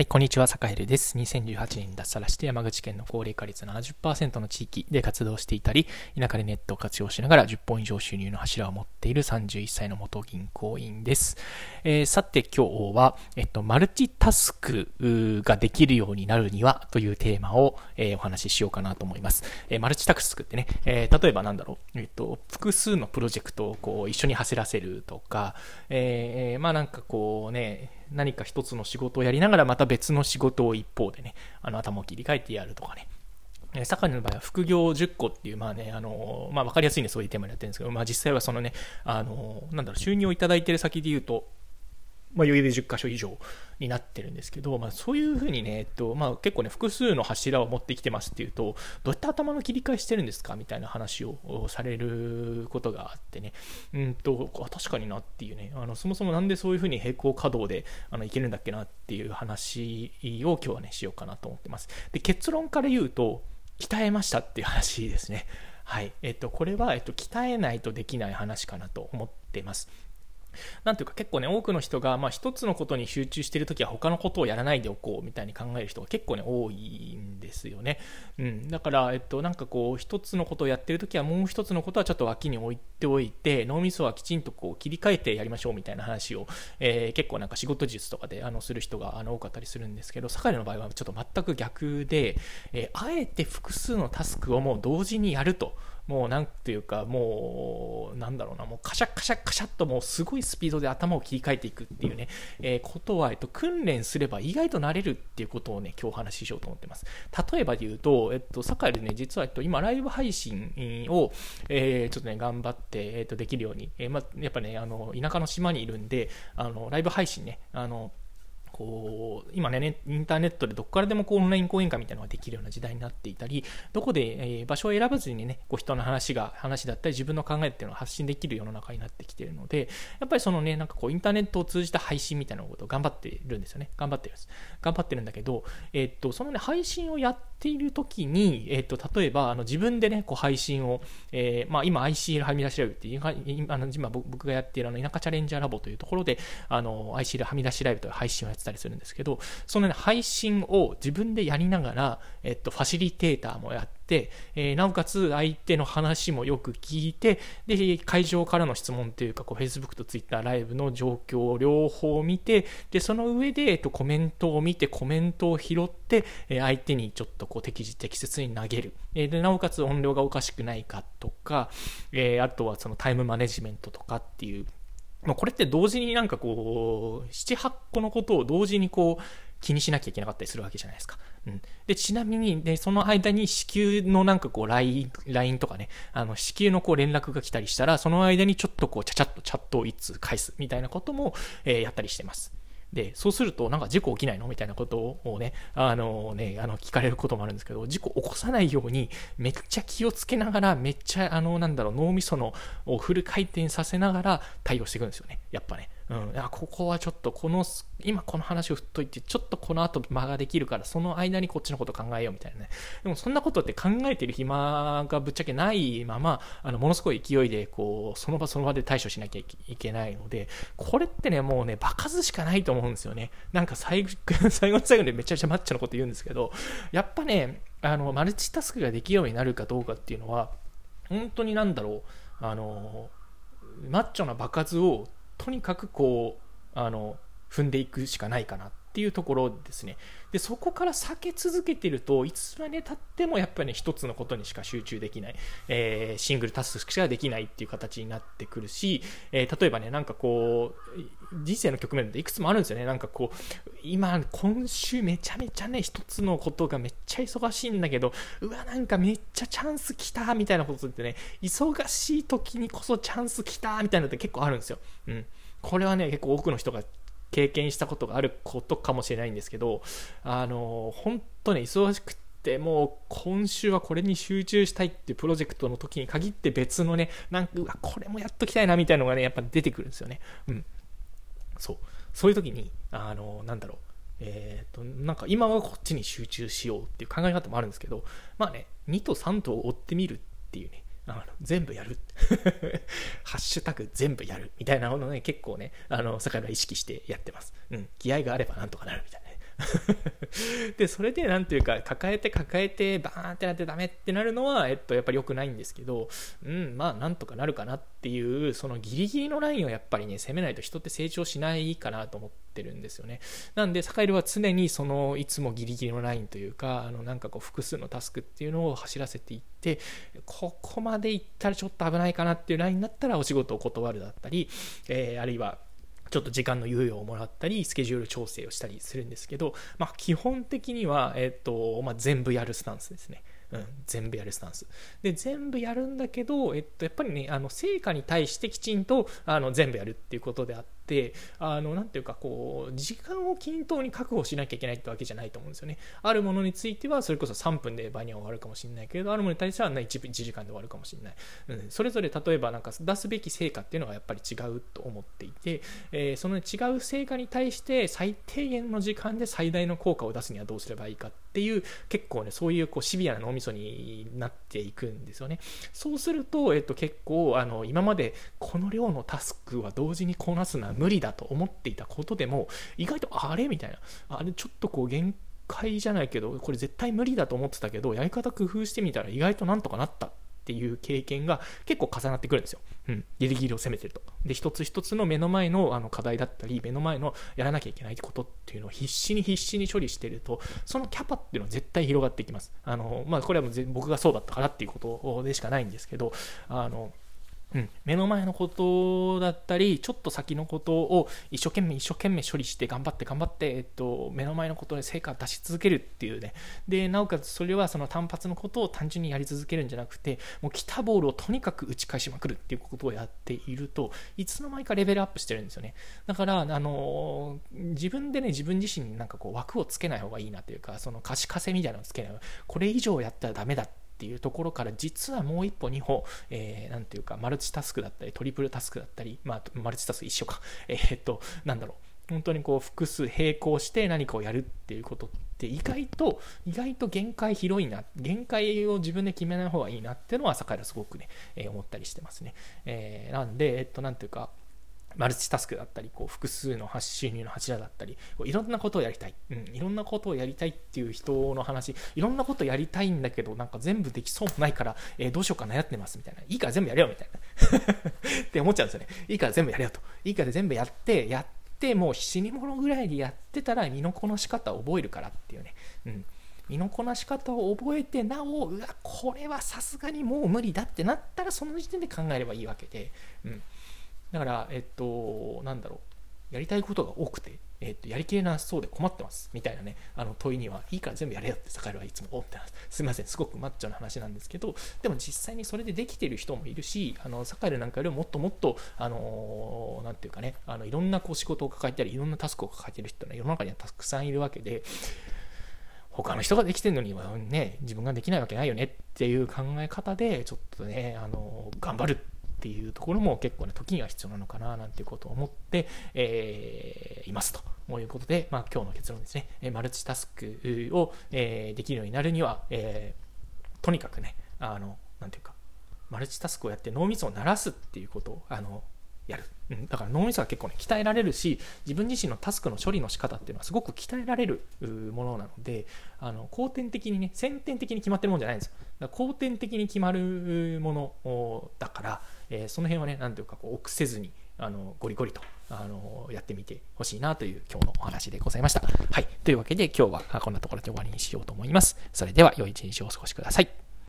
はい、こんにちは、坂井です。2018年に脱サラして山口県の高齢化率70%の地域で活動していたり、田舎でネットを活用しながら10本以上収入の柱を持っている31歳の元銀行員です。えー、さて今日は、えっと、マルチタスクができるようになるにはというテーマを、えー、お話ししようかなと思います。えー、マルチタスクってね、え例えばなんだろう、えっと、複数のプロジェクトをこう一緒に走らせるとか、えまあなんかこうね、何か一つの仕事をやりながらまた別の仕事を一方でね、あの頭を切り替えてやるとかね。坂根の場合は副業10個っていう、まあね、あの、まあ分かりやすいんでそういうテーマでやってるんですけど、まあ実際はそのね、あの、なんだろう、収入をいただいてる先で言うと、まあ、余裕で10箇所以上になってるんですけど、まあ、そういうふうにね、えっとまあ、結構ね、複数の柱を持ってきてますっていうと、どうやって頭の切り替えしてるんですかみたいな話をされることがあってね、うんと、確かになっていうね、あのそもそもなんでそういうふうに並行稼働であのいけるんだっけなっていう話を今日はね、しようかなと思ってます。で、結論から言うと、鍛えましたっていう話ですね。はい。えっと、これは、えっと、鍛えないとできない話かなと思ってます。なんていうか結構ね、多くの人が、まあ一つのことに集中しているときは他のことをやらないでおこうみたいに考える人が結構ね、多いんですよね。うん。だから、えっと、なんかこう、一つのことをやってるときはもう一つのことはちょっと脇に置いておいて、脳みそはきちんとこう切り替えてやりましょうみたいな話を、えー、結構なんか仕事術とかであのする人があの多かったりするんですけど、坂井の場合はちょっと全く逆で、えー、あえて複数のタスクをもう同時にやると。もうなんていうか、もう、なんだろうな、もうカシャカシャカシャっともうすごいスピードで頭を切り替えていくっていうね、えー、ことは、えっと、訓練すれば意外となれるっていうことをね、今日お話ししようと思ってます。例えばで言うと、えっと、堺でね、実は、えっと、今、ライブ配信を、えー、ちょっとね、頑張って、えっと、できるように、えー、まやっぱね、あの、田舎の島にいるんで、あの、ライブ配信ね、あの、こう今ね、インターネットでどこからでもこうオンライン講演会みたいなのができるような時代になっていたり、どこで、えー、場所を選ばずにね、こう人の話が、話だったり自分の考えっていうのを発信できる世の中になってきているので、やっぱりそのね、なんかこうインターネットを通じた配信みたいなことを頑張ってるんですよね。頑張ってるんです。頑張ってるんだけど、えー、っと、そのね、配信をやっている時に、えー、っと、例えば、あの自分でね、こう配信を、えー、まあ今 ICL はみ出しライブっていう、あの今僕がやっているあの田舎チャレンジャーラボというところで、あの ICL はみ出しライブという配信をやってたたりするんですけど、その、ね、配信を自分でやりながら、えっと、ファシリテーターもやって、えー、なおかつ相手の話もよく聞いて、で、会場からの質問というか、こう、Facebook と Twitter ライブの状況を両方見て、で、その上で、えっと、コメントを見て、コメントを拾って、えー、相手にちょっとこう、適時適切に投げる。えー、で、なおかつ音量がおかしくないかとか、えー、あとはそのタイムマネジメントとかっていう、まあ、これって同時になんかこう、7、8個のことを同時にこう、気にしなきゃいけなかったりするわけじゃないですか。うん。で、ちなみに、ね、その間に支給のなんかこう、LINE、とかね、あの、支給のこう連絡が来たりしたら、その間にちょっとこう、ちゃちゃっとチャットをいつ返すみたいなことも、えー、やったりしてます。で、そうすると、なんか事故起きないの？みたいなことをね、あのね、あの、聞かれることもあるんですけど、事故起こさないように、めっちゃ気をつけながら、めっちゃ、あの、なんだろう、脳みそのをフル回転させながら対応していくんですよね。やっぱね。うん、いやここはちょっとこの今この話を振っといてちょっとこの後間ができるからその間にこっちのこと考えようみたいなね。でもそんなことって考えてる暇がぶっちゃけないままあのものすごい勢いでこうその場その場で対処しなきゃいけないのでこれってねもうね場数しかないと思うんですよね。なんか最後 最後の最後でめちゃくちゃマッチョのこと言うんですけどやっぱねあのマルチタスクができるようになるかどうかっていうのは本当になんだろう。あのマッチョな場数をとにかくこうあの踏んでいくしかないかなっっていうところですね。で、そこから避け続けてると、いつまで経ってもやっぱりね、一つのことにしか集中できない、えー、シングルタスクしかできないっていう形になってくるし、えー、例えばね、なんかこう、人生の局面っていくつもあるんですよね。なんかこう、今、今週めちゃめちゃね、一つのことがめっちゃ忙しいんだけど、うわ、なんかめっちゃチャンス来たみたいなことってね、忙しい時にこそチャンス来たみたいなのって結構あるんですよ。うん。これはね、結構多くの人が経験したことがあることかもしれないんですけど、あの、本当ね、忙しくて、もう今週はこれに集中したいっていうプロジェクトの時に限って別のね、なんか、うわ、これもやっときたいなみたいなのがね、やっぱ出てくるんですよね。うん。そう。そういう時に、あの、なんだろう。えっ、ー、と、なんか今はこっちに集中しようっていう考え方もあるんですけど、まあね、2と3と追ってみるっていうね、あの全部やる ハッシュタグ全部やるみたいなものね、結構ね、あの、酒井は意識してやってます。うん、気合があればなんとかなるみたいな。で、それで、なんていうか、抱えて抱えて、バーンってなってダメってなるのは、えっと、やっぱり良くないんですけど、うん、まあ、なんとかなるかなっていう、そのギリギリのラインをやっぱりね、攻めないと人って成長しないかなと思ってるんですよね。なんで、サカイルは常にその、いつもギリギリのラインというか、あの、なんかこう、複数のタスクっていうのを走らせていって、ここまで行ったらちょっと危ないかなっていうラインだったら、お仕事を断るだったり、えー、あるいは、ちょっと時間の猶予をもらったり、スケジュール調整をしたりするんですけど、まあ、基本的には、えっ、と、まあ、全部やるスタンスですね。うん、全部やるスタンス。で、全部やるんだけど、えっと、やっぱりね、あの、成果に対してきちんと、あの、全部やるっていうことであって、あの、なんていうか、こう、時間を均等に確保しなきゃいけないってわけじゃないと思うんですよね。あるものについては、それこそ3分で場には終わるかもしれないけど、あるものに対しては、1, 1時間で終わるかもしれない。うん、それぞれ例えば、なんか出すべき成果っていうのがやっぱり違うと思っていて、えー、その違う成果に対して最低限の時間で最大の効果を出すにはどうすればいいかってっていう、結構ね、そういうこうシビアな脳みそになっていくんですよね。そうすると、えっと、結構あの今までこの量のタスクは同時にこなすのは無理だと思っていたことでも意外とあれみたいなあれちょっとこう限界じゃないけどこれ絶対無理だと思ってたけどやり方工夫してみたら意外となんとかなったっていう経験が結構重なってくるんですよ。うん。ギリギリを攻めてると。で、一つ一つの目の前のあの課題だったり、目の前のやらなきゃいけないことっていうのを必死に必死に処理してると、そのキャパっていうのは絶対広がっていきます。あの、まあ、これはもう僕がそうだったからっていうことでしかないんですけど、あの、うん、目の前のことだったり、ちょっと先のことを一生懸命一生懸命処理して頑張って頑張って、えっと、目の前のことで成果を出し続けるっていうね。で、なおかつそれはその単発のことを単純にやり続けるんじゃなくて、もう来たボールをとにかく打ち返しまくるっていうことをやっていると、いつの間にかレベルアップしてるんですよね。だから、あの、自分でね、自分自身になんかこう枠をつけない方がいいなというか、その可視化せみたいなのをつけない。これ以上やったらダメだってっていうところから実はもう一歩二歩、えー、ていうかマルチタスクだったりトリプルタスクだったり、まあ、マルチタスク一緒か、えー、っとなんだろう。本当にこう複数並行して何かをやるっていうことって意外と意外と限界広いな限界を自分で決めない方がいいなっていうのは坂井はすごくね、えー、思ったりしてますね、えー、なんでえっとなんていうかマルチタスクだったり、こう複数の収入の柱だったり、こういろんなことをやりたい、うん、いろんなことをやりたいっていう人の話、いろんなことやりたいんだけど、なんか全部できそうもないから、えー、どうしようか悩んでますみたいな。いいから全部やれよみたいな。って思っちゃうんですよね。いいから全部やれよと。いいから全部やって、やって、もう死に物ぐらいでやってたら身のこなし方を覚えるからっていうね。うん身のこなし方を覚えてなおうわこれはさすがにもう無理だってなったらその時点で考えればいいわけで、うん、だから、えっと、なんだろう、やりたいことが多くて、えっと、やりきれなそうで困ってます、みたいなね、あの問いには、いいから全部やれよって、坂井はいつも思ってます。すみません、すごくマッチョな話なんですけど、でも実際にそれでできてる人もいるし、あの、坂井なんかよりもっともっと、あのなんていうかね、あの、いろんなこう仕事を抱えたり、いろんなタスクを抱えてる人は世の中にはたくさんいるわけで、他の人ができてるのにはね、自分ができないわけないよねっていう考え方で、ちょっとね、あの、頑張るっていうところも結構ね、時には必要なのかななんていうことを思って、えー、いますと。いうことで、まあ、今日の結論ですね、えマルチタスクを、えー、できるようになるには、えー、とにかくね、あの、なんていうか、マルチタスクをやって脳みそを鳴らすっていうことを、あの、やる。うん、だから脳みそは結構ね、鍛えられるし、自分自身のタスクの処理の仕方っていうのはすごく鍛えられるものなので、あの後天的にね、先天的に決まってるものじゃないんですよ。だから後天的に決まるものだから、えー、その辺はね、なんていうか、こう、臆せずに、あの、ゴリゴリと、あの、やってみてほしいなという今日のお話でございました。はい。というわけで今日はこんなところで終わりにしようと思います。それでは良い一日をお過ごしください。